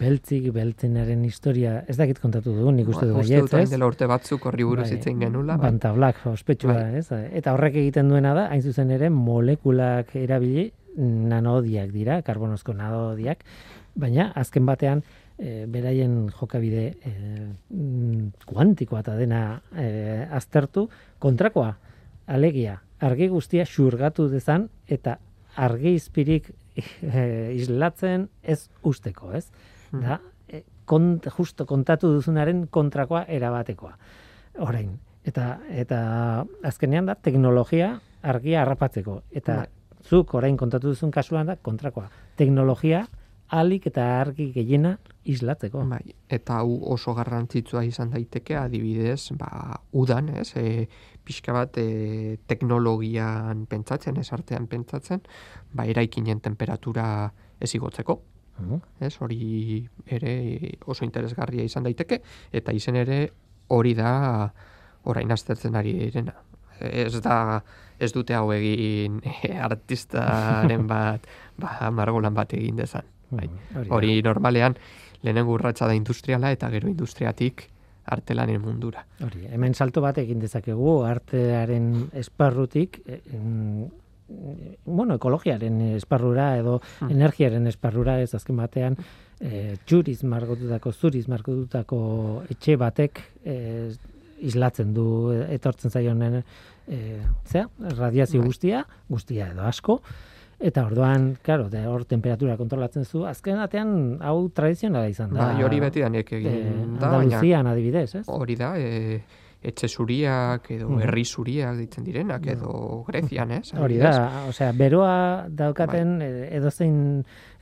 beltzik beltzenaren historia, ez dakit kontatu du, nik uste du ba, baiet, ez? dela urte batzuk horri buruz bai, itzen genula. Bai. Bantablak, ospetsua, bai. ez? Eta horrek egiten duena da, hain zuzen ere, molekulak erabili, nanodiak dira, karbonozko nanodiak, baina azken batean, e, beraien jokabide e, kuantikoa eta dena e, aztertu, kontrakoa, alegia, argi guztia xurgatu dezan, eta argi izpirik e, islatzen ez usteko, ez? Hmm. Da, e, kont, justo kontatu duzunaren kontrakoa erabatekoa. Orain, eta eta azkenean da teknologia argia harrapatzeko eta bai. zuk orain kontatu duzun kasuan da kontrakoa. Teknologia alik eta argi gehiena islatzeko. Bai, eta hau oso garrantzitsua izan daiteke adibidez, ba, udan, ez? E, pixka bat e, teknologian pentsatzen, esartean pentsatzen, ba, eraikinen temperatura ez igotzeko. Ez, hori ere oso interesgarria izan daiteke, eta izen ere hori da orain aztertzen ari direna. Ez da, ez dute hau egin artistaren bat, ba, margolan bat egin dezan. Bai. Hori normalean, lehenengo urratsa da industriala eta gero industriatik artelanen mundura. Hori, hemen salto bat egin dezakegu artearen esparrutik eh, bueno, ekologiaren esparrura edo hmm. energiaren esparrura ez azken batean e, txuriz margotutako, zuriz margotutako etxe batek e, islatzen du etortzen zaionen e, zera, radiazio bai. guztia, guztia edo asko, Eta orduan, claro, de hor temperatura kontrolatzen zu, azken batean hau tradizionala izan da. Bai, hori beti da nek egin e, da, baina adibidez, ez? Hori da, e, etxe zuriak edo mm. herri zuriak ditzen direnak edo Grezian, ez? Hori da, osea, beroa daukaten bai. edozein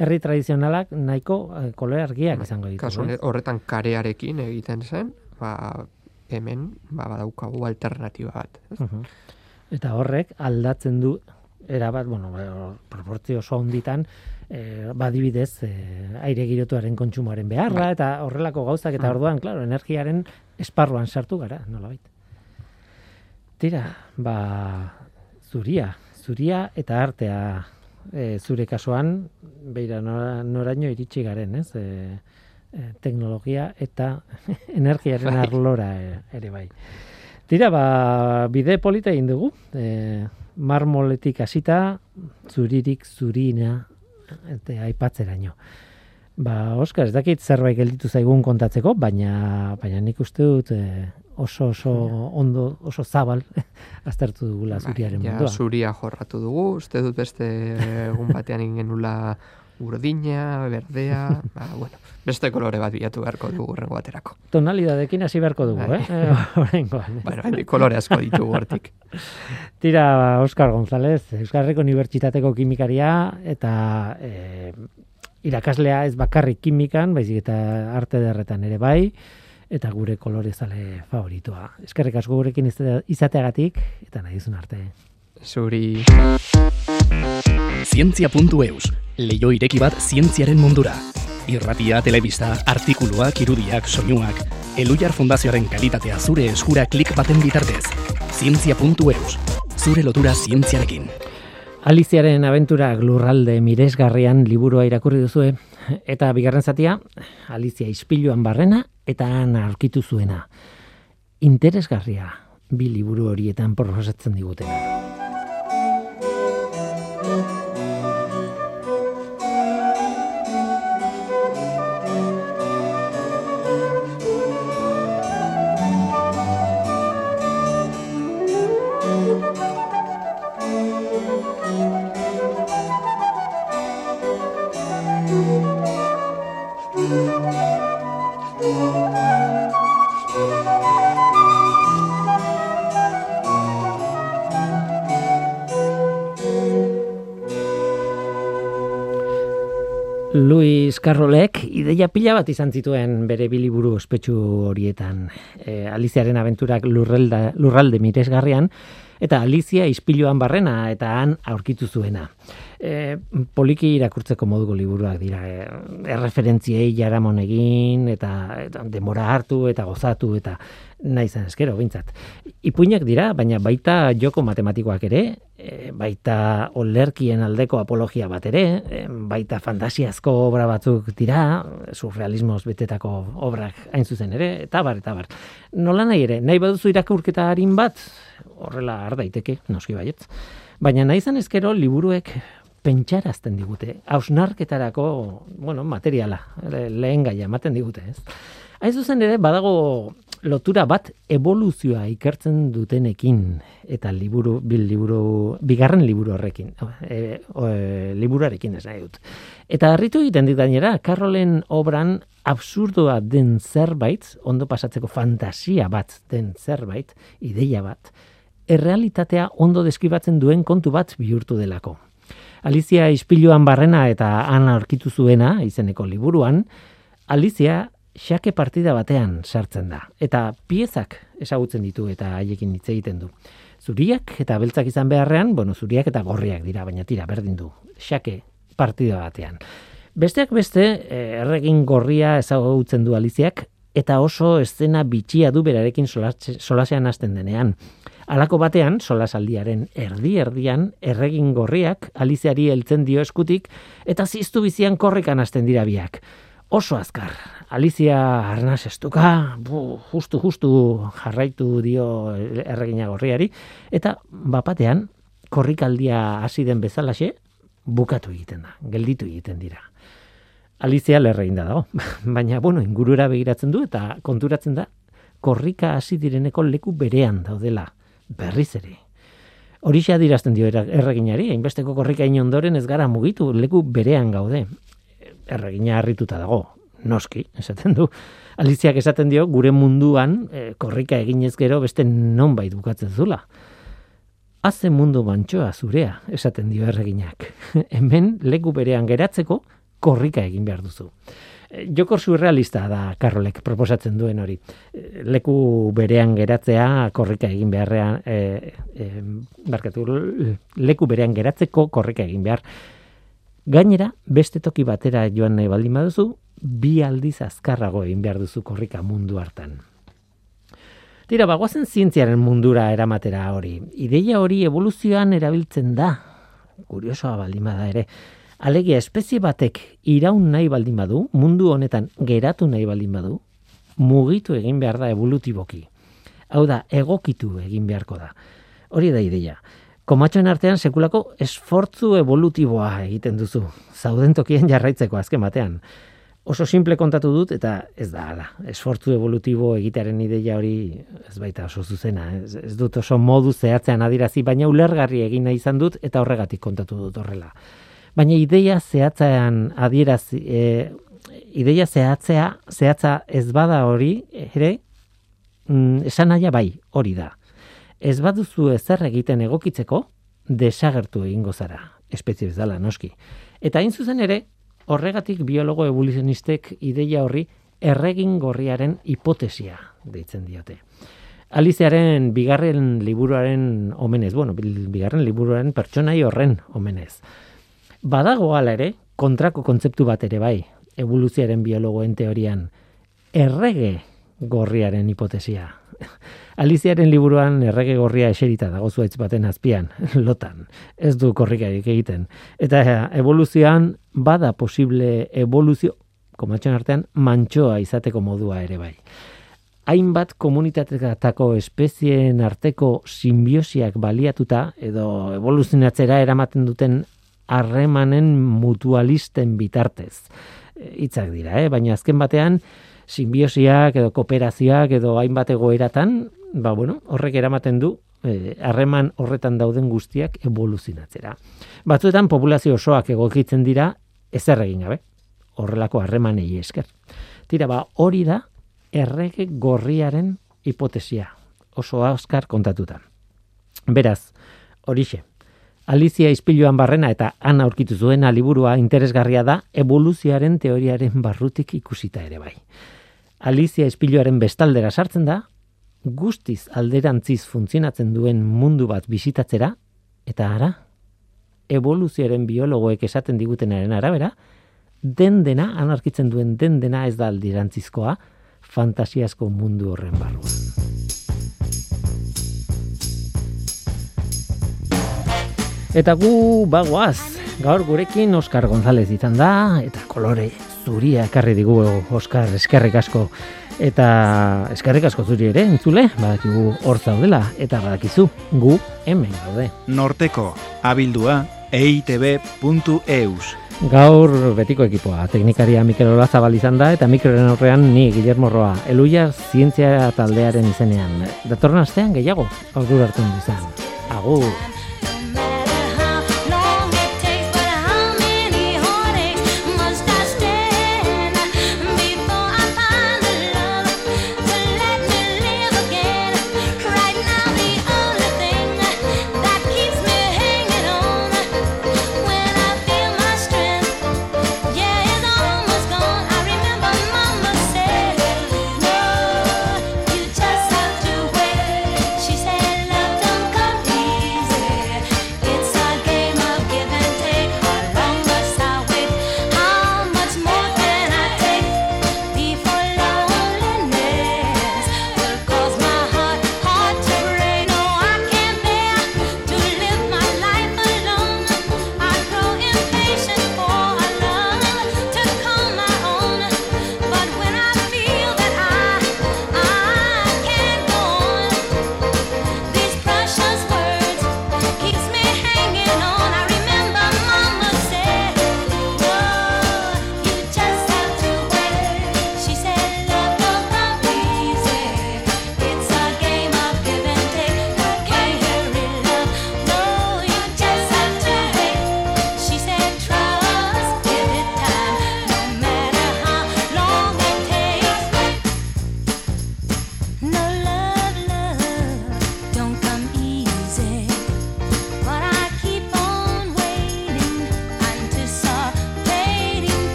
herri tradizionalak nahiko kolore argiak bai. izango ditu. Kasu horretan karearekin egiten zen, ba, hemen ba, badaukagu alternatiba bat. Ez? Eta horrek aldatzen du era bat, bueno, proportzio oso honditan, eh, badibidez, eh, aire girotuaren kontsumoaren beharra, bai. eta horrelako gauzak, eta mm. orduan, claro, energiaren esparruan sartu gara, nola baita. Tira, ba, zuria, zuria eta artea e, zure kasuan, beira noraino iritsi garen, ez? E, e, teknologia eta energiaren bai. arlora ere bai. Tira, ba, bide polita egin dugu, e, marmoletik hasita zuririk zurina eta aipatzeraino. Ba, Oskar, ez dakit zerbait gelditu zaigun kontatzeko, baina baina nik uste dut eh, oso oso ondo, oso zabal aztertu dugula bai, zuriaren ja, mundua. Zuria jorratu dugu, uste dut beste egun batean ingenula urdina, berdea, ba, bueno, beste kolore bat bilatu beharko dugu urrengo baterako. Tonalidadekin hasi beharko dugu, Bai. eh? Horrengoan. Bueno, hendi kolore asko ditugu hortik. Tira, Oskar González, Euskarreko Unibertsitateko kimikaria eta e, irakaslea ez bakarrik kimikan, baizik eta arte derretan ere bai, eta gure kolorezale favoritua. Eskerrik asko gurekin izate- izateagatik, eta nahi duzun arte. Zuri... Zientzia.eus, leio ireki bat zientziaren mundura. Irratia, telebista, artikuluak, irudiak, soinuak, Elujar Fundazioaren kalitatea zure eskura klik baten bitartez. Zientzia.eus, zure lotura zientziarekin. Aliziaren abenturak lurralde miresgarrian liburua irakurri duzue, eta bigarren zatia, Alizia ispiluan barrena eta han aurkitu zuena. Interesgarria, bi liburu horietan proposatzen digutena. Luis Carrolek ideia pila bat izan zituen bere biliburu ospetsu horietan. E, Aliziaren abenturak lurrelda, lurralde miresgarrian, eta Alizia ispiluan barrena eta han aurkitu zuena. E, poliki irakurtzeko moduko liburuak dira. E, erreferentziei jaramon egin, eta, eta demora hartu, eta gozatu, eta nahi zen eskero, bintzat. Ipuinak dira, baina baita joko matematikoak ere, e, baita olerkien aldeko apologia bat ere, e, baita fantasiazko obra batzuk dira, surrealismoz betetako obrak hain zuzen ere, eta bar, eta bar. Nola nahi ere, nahi baduzu irakurketa harin bat, horrela har daiteke, noski baietz. Baina nahi zen ezkero liburuek pentsarazten digute, hausnarketarako, bueno, materiala, le- lehen gaia ematen digute, ez? Hain zuzen ere, badago lotura bat evoluzioa ikertzen dutenekin eta liburu bil liburu bigarren liburu horrekin e, o, e, liburuarekin ez nahi dut eta harritu egiten dit gainera Carrolen obran absurdoa den zerbait ondo pasatzeko fantasia bat den zerbait ideia bat errealitatea ondo deskribatzen duen kontu bat bihurtu delako Alizia ispiluan barrena eta han aurkitu zuena izeneko liburuan Alizia xake partida batean sartzen da. Eta piezak ezagutzen ditu eta haiekin hitz egiten du. Zuriak eta beltzak izan beharrean, bueno, zuriak eta gorriak dira, baina tira, berdin du. Xake partida batean. Besteak beste, eh, erregin gorria ezagutzen du Aliziak, eta oso eszena bitxia du berarekin solas- solasean hasten denean. Halako batean, solasaldiaren erdi-erdian, erregin gorriak Aliziari heltzen dio eskutik, eta ziztu bizian korrikan hasten dira biak. Oso azkar, Alizia arnaz estuka, bu, justu, justu jarraitu dio erregina gorriari, eta bapatean, korrikaldia hasi den bezalaxe, bukatu egiten da, gelditu egiten dira. Alizia lerrein da dago, baina, bueno, ingurura begiratzen du eta konturatzen da, korrika hasi direneko leku berean daudela, berriz ere. Horixe adirazten dio erreginari, hainbesteko korrika ondoren ez gara mugitu, leku berean gaude. Erregina harrituta dago, noski, esaten du. Aliziak esaten dio, gure munduan eh, korrika eginez gero beste nonbait bukatzen zula. Haze mundu mantxoa zurea, esaten dio erreginak. Hemen leku berean geratzeko korrika egin behar duzu. Eh, Jokor surrealista da Karolek proposatzen duen hori. Eh, Leku berean geratzea korrika egin beharrean, e, e, barkatu, leku berean geratzeko korrika egin behar. Gainera, beste toki batera joan nahi baldin baduzu, bi aldiz azkarrago egin behar duzu korrika mundu hartan. Tira, bagoazen zientziaren mundura eramatera hori. Ideia hori evoluzioan erabiltzen da. Kuriosoa baldin bada ere. Alegia espezie batek iraun nahi baldin badu, mundu honetan geratu nahi baldin badu, mugitu egin behar da evolutiboki. Hau da, egokitu egin beharko da. Hori da ideia. Komatxoen artean sekulako esfortzu evolutiboa egiten duzu. Zauden tokien jarraitzeko azken batean. Oso simple kontatu dut eta ez da hala. Esfortzu evolutibo egitearen ideia hori ez baita oso zuzena. Ez, ez dut oso modu zehatzean adirazi, baina ulergarri egin nahi izan dut eta horregatik kontatu dut horrela. Baina ideia zehatzean adieraz, e, ideia zehatzea, zehatza ez bada hori, ere, mm, esan naia bai, hori da. Ez baduzu ezer egiten egokitzeko, desagertu egingo zara, espezie bezala, noski. Eta hain zuzen ere, horregatik biologo evoluzionistek ideia horri erregin gorriaren hipotesia deitzen diote. Alizearen bigarren liburuaren omenez, bueno, bigarren liburuaren pertsonai horren omenez. Badago ala ere, kontrako kontzeptu bat ere bai, evoluzioaren biologoen teorian, errege gorriaren hipotesia. Aliziaren liburuan errege gorria eserita dago zuaitz baten azpian, lotan, ez du korrikarik egiten. Eta evoluzioan bada posible evoluzio, komatxon artean, mantxoa izateko modua ere bai. Hainbat komunitatetako espezieen arteko simbiosiak baliatuta, edo evoluzionatzera eramaten duten harremanen mutualisten bitartez. Hitzak dira, eh? baina azken batean, simbiosiak edo kooperazioak edo hainbat egoeratan, ba bueno, horrek eramaten du eh, harreman horretan dauden guztiak evoluzionatzera. Batzuetan populazio osoak egokitzen dira ezer egin gabe. Horrelako harremanei esker. Tira ba, hori da errege gorriaren hipotesia. Oso azkar kontatuta. Beraz, horixe. Alizia izpiluan barrena eta han aurkitu zuena liburua interesgarria da evoluzioaren teoriaren barrutik ikusita ere bai. Alizia espiloaren bestaldera sartzen da, guztiz alderantziz funtzionatzen duen mundu bat bisitatzera, eta ara, evoluzioaren biologoek esaten digutenaren arabera, den dena, anarkitzen duen den dena ez da alderantzizkoa, fantasiazko mundu horren barruan. Eta gu bagoaz, gaur gurekin Oskar González izan da, eta kolore zuria ekarri digu Oskar eskerrik asko eta eskerrik asko zuri ere entzule badakigu hor zaudela eta badakizu gu hemen gaude Norteko abildua eitb.eus Gaur betiko ekipoa, teknikaria Mikel Olazabal izan da, eta mikroren aurrean ni Guillermo Roa, eluia zientzia taldearen izenean. Datorren astean gehiago, aurdur hartu izan. Agur!